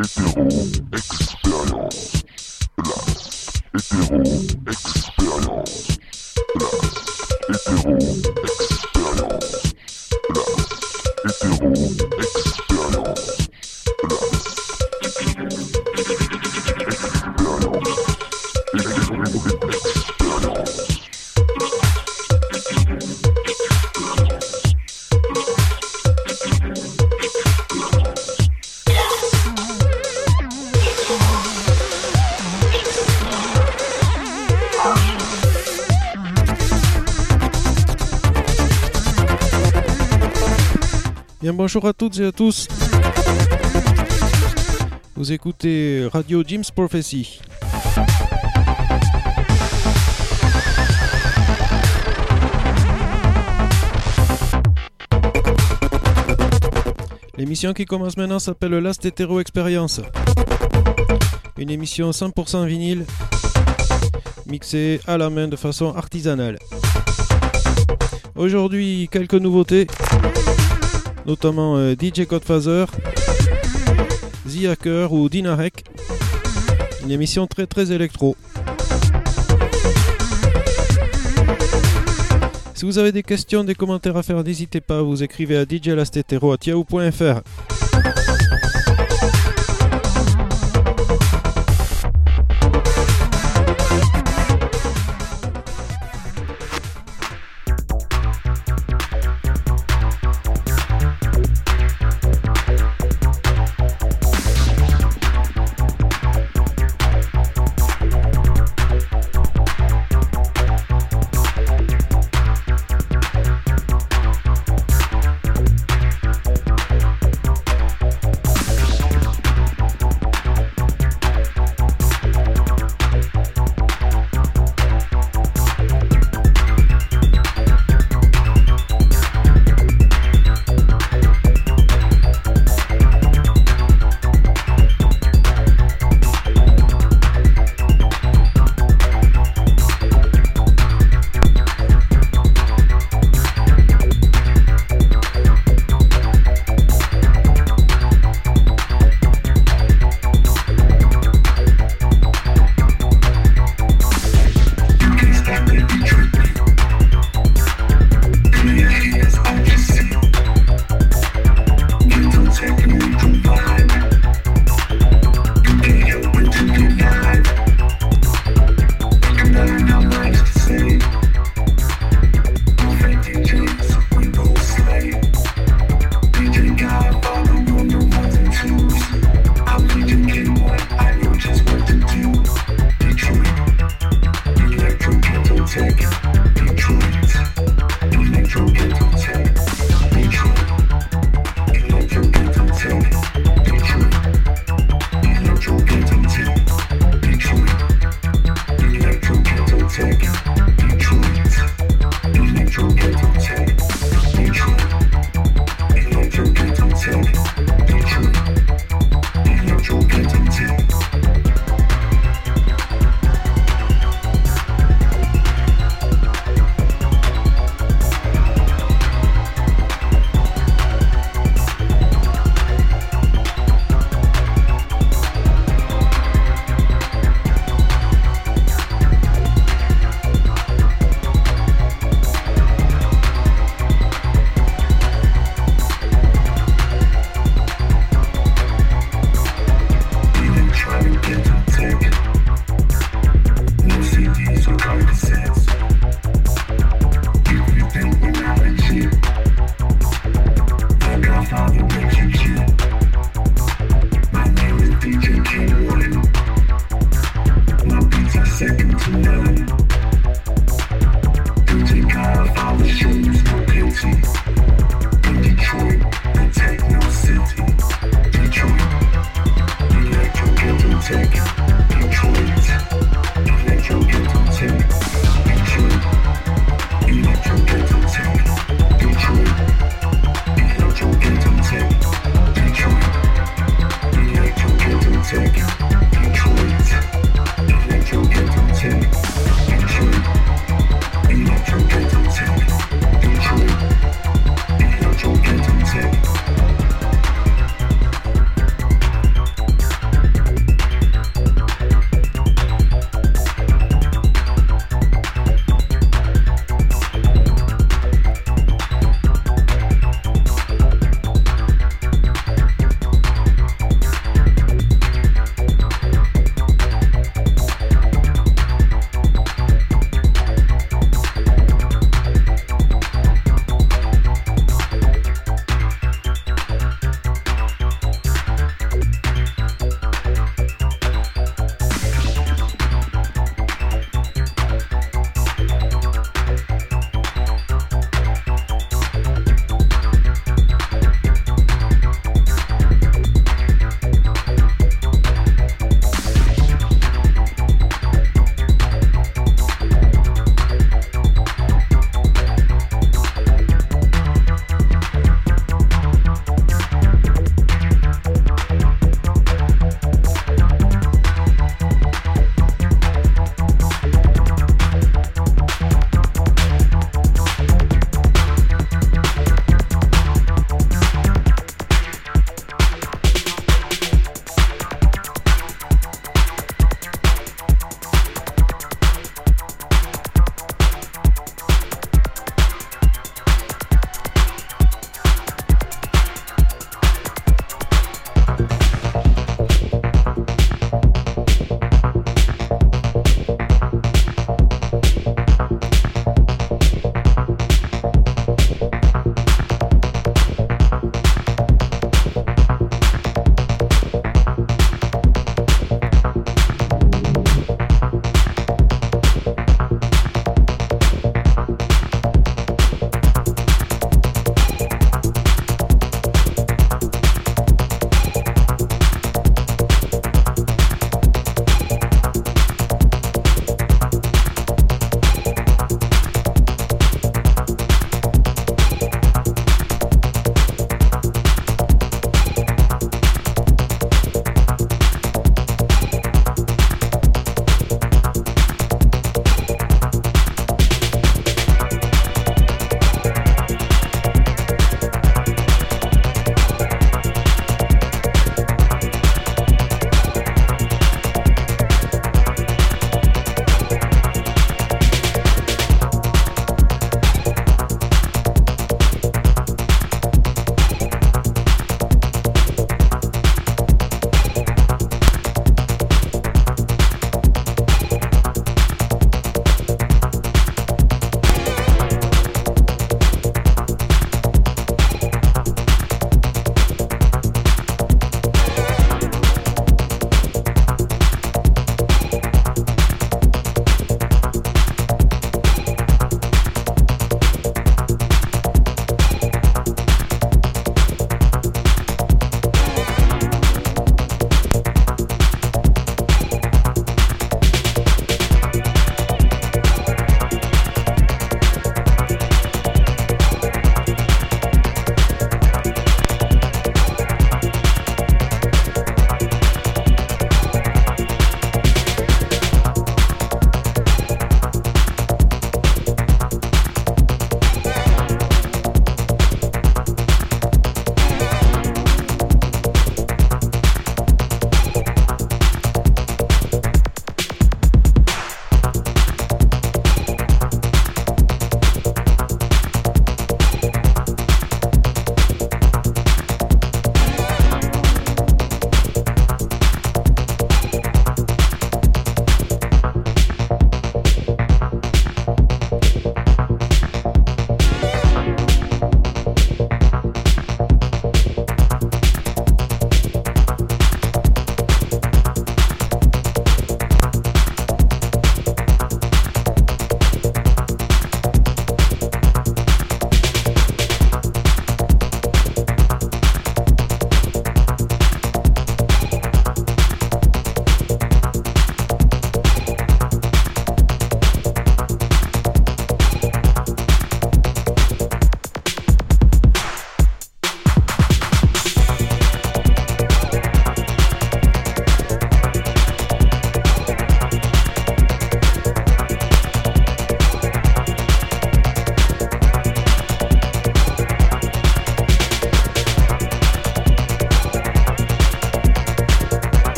Hétéro Expérience. Blast. Hétéro Expérience. Bonjour à toutes et à tous. Vous écoutez Radio Jim's Prophecy. L'émission qui commence maintenant s'appelle Last Hetero Experience. Une émission 100% vinyle, mixée à la main de façon artisanale. Aujourd'hui, quelques nouveautés notamment euh, DJ Godfather, The Hacker ou Dinarek. Une émission très très électro. Si vous avez des questions, des commentaires à faire, n'hésitez pas, vous écrivez à djlastetero.yahoo.fr.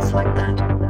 things like that.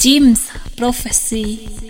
Jim's Prophecy.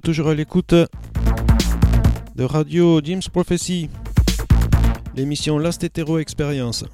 Toujours à l'écoute de Radio James Prophecy, l'émission Last Hetero Experience.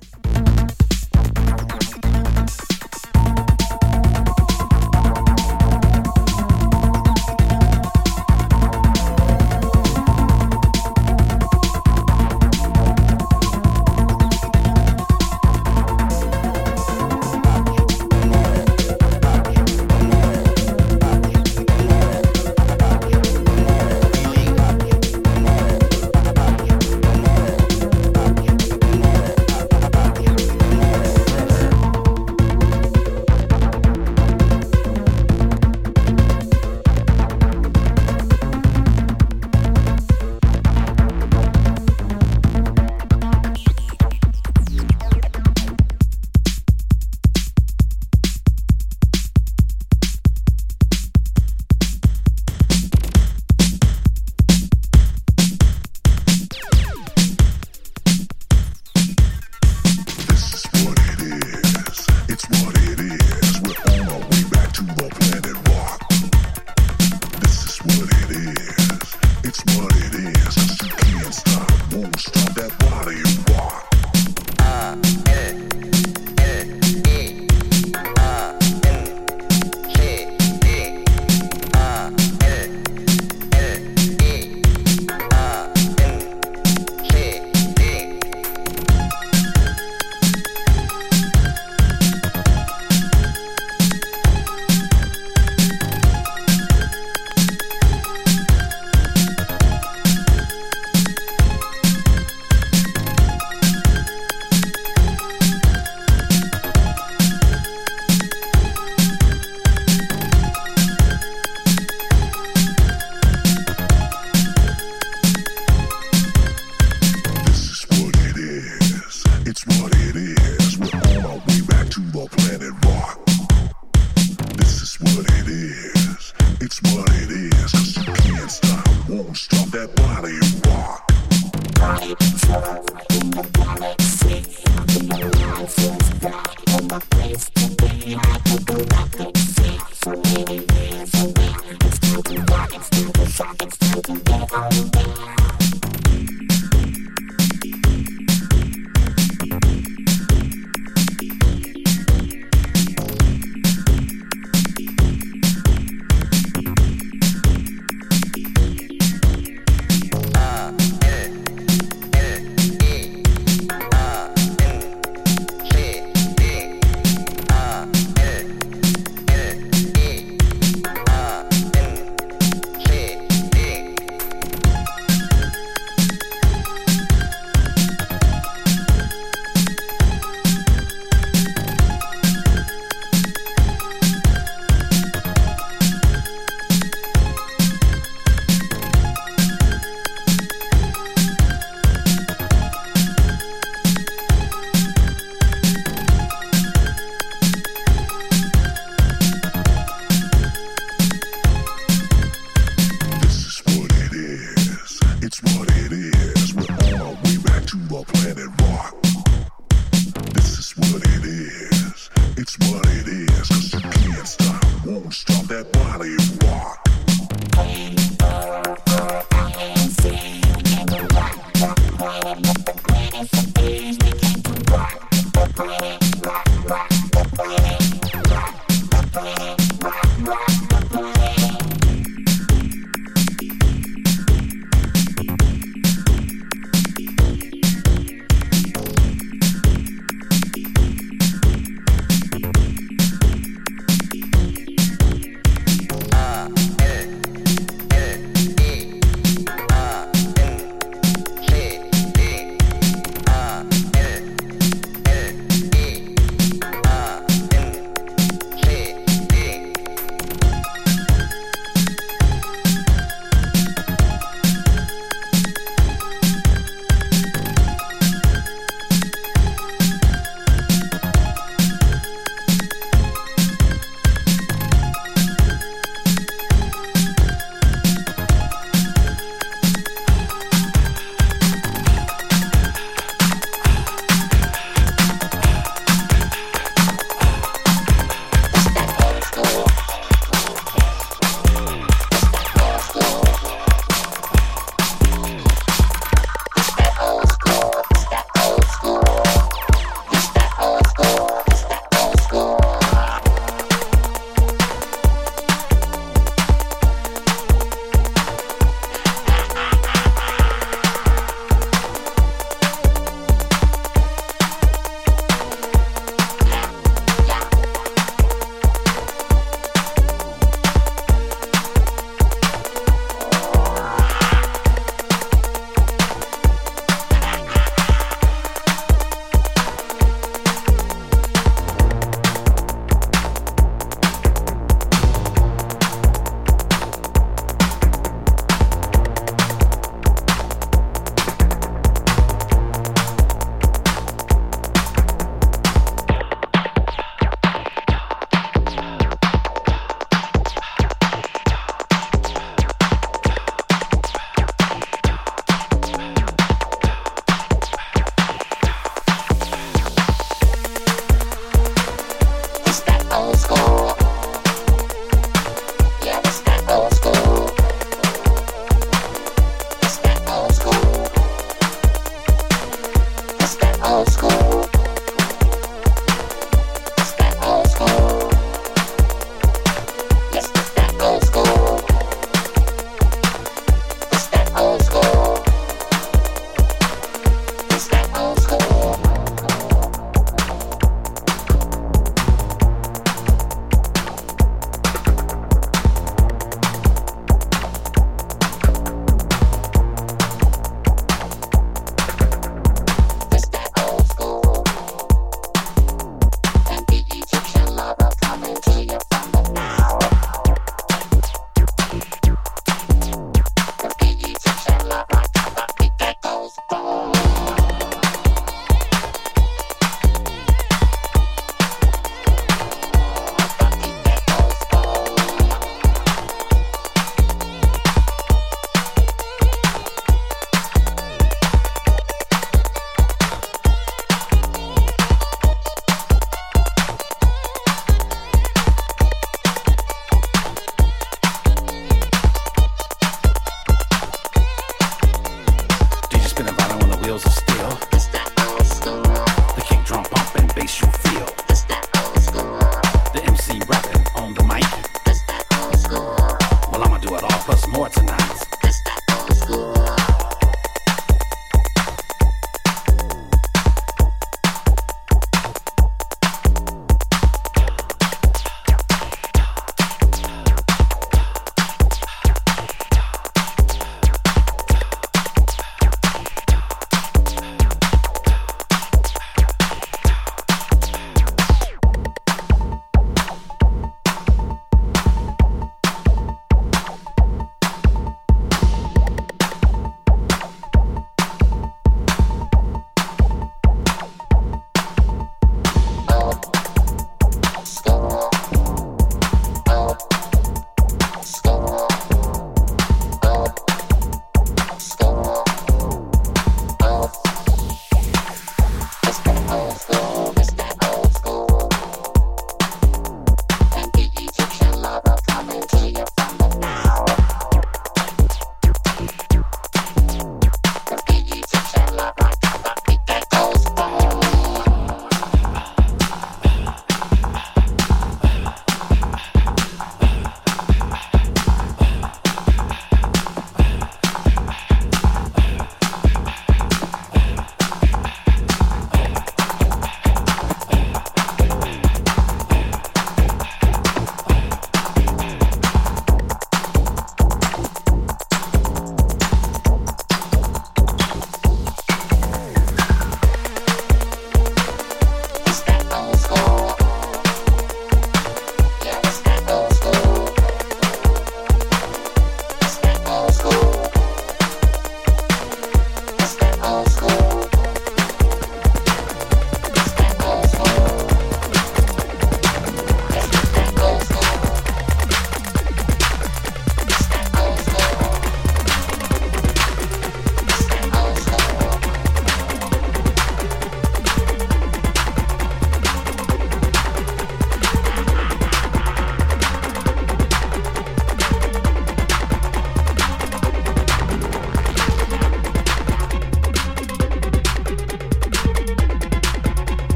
Thank you.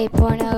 Hey, porno.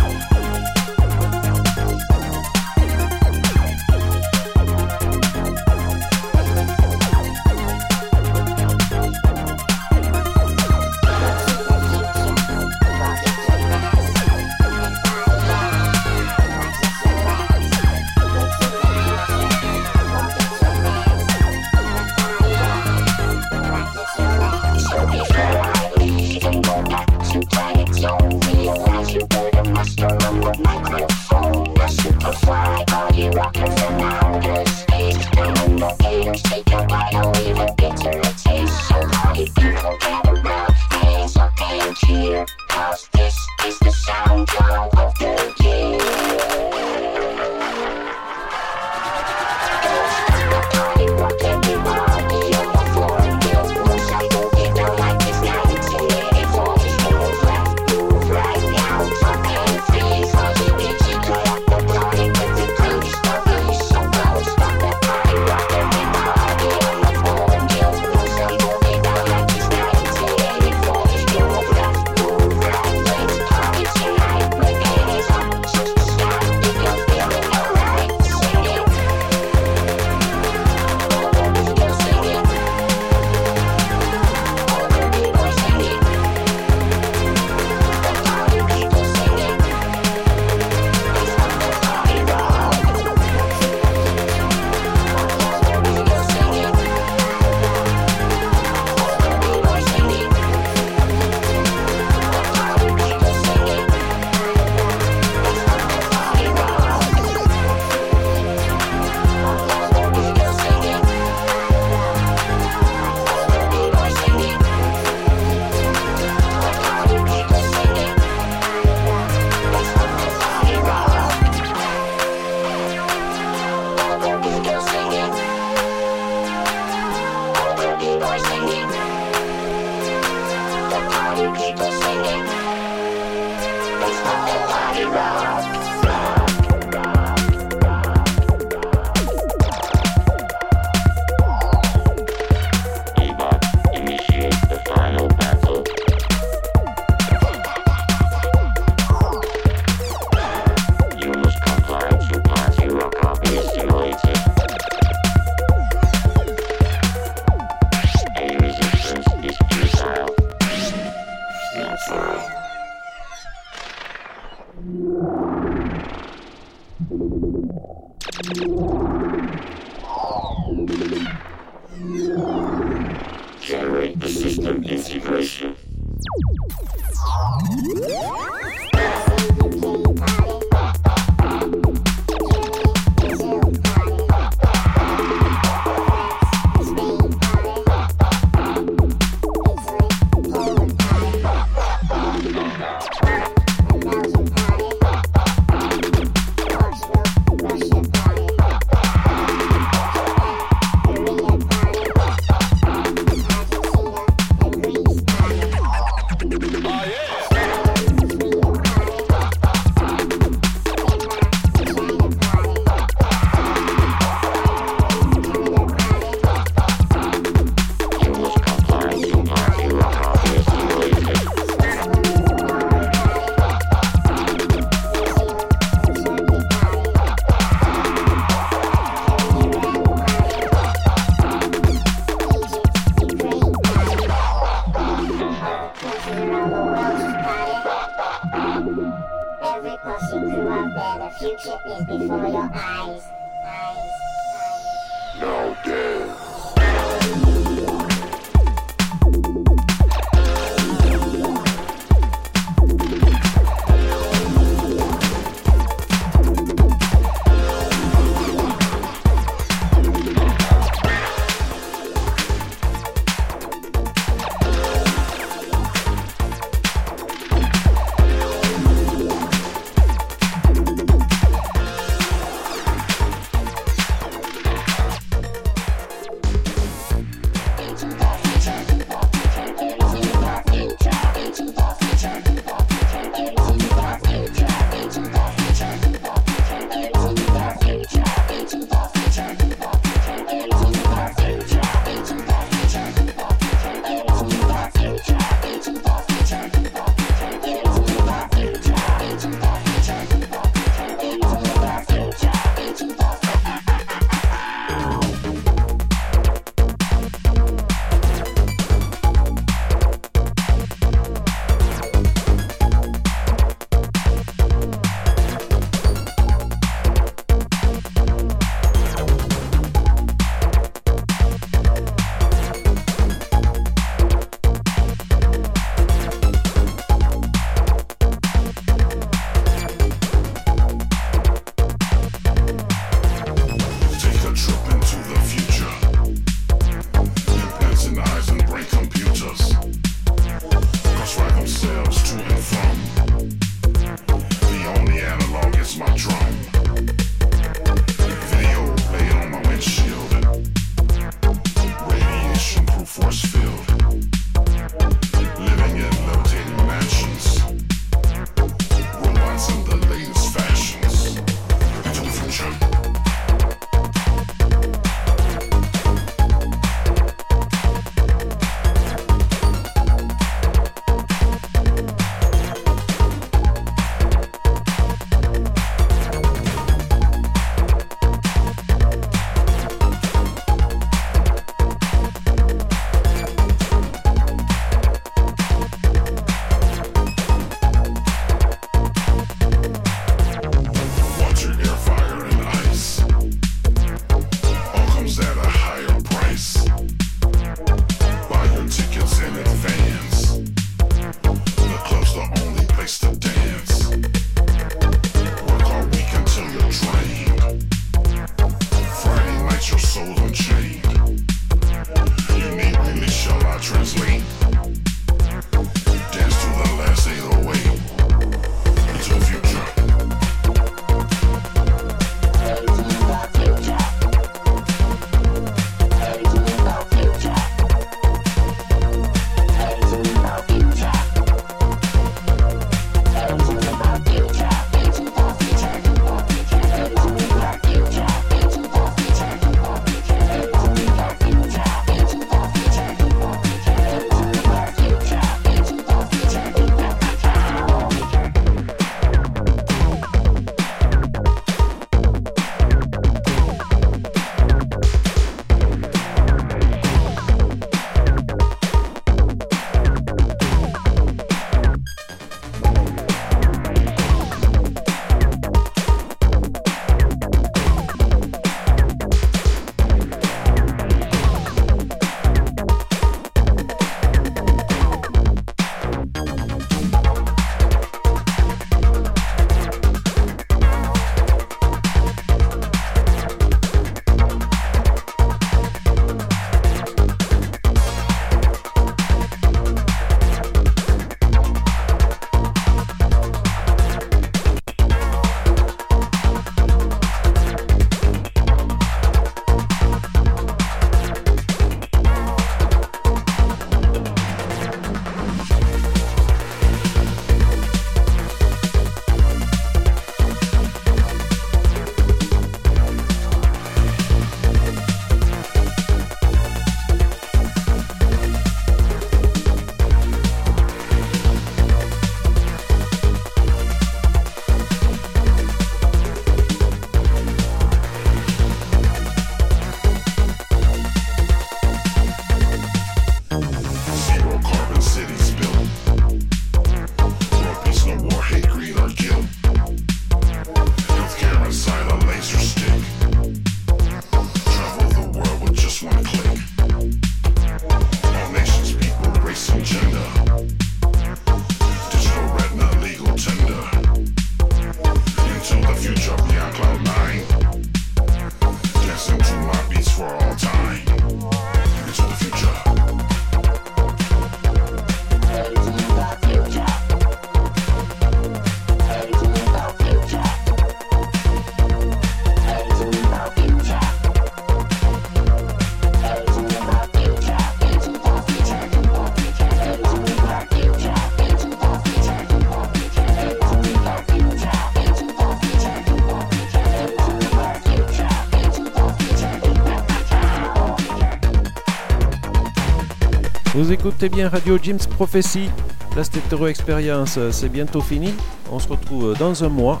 Écoutez bien Radio Jim's Prophecy. La Stétéro Experience, c'est bientôt fini. On se retrouve dans un mois.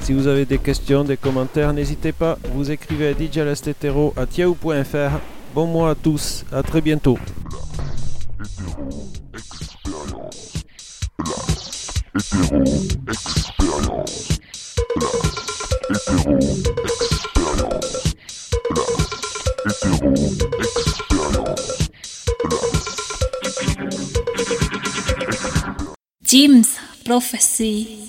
Si vous avez des questions, des commentaires, n'hésitez pas. Vous écrivez à yahoo.fr. Bon mois à tous. À très bientôt. Prophecy.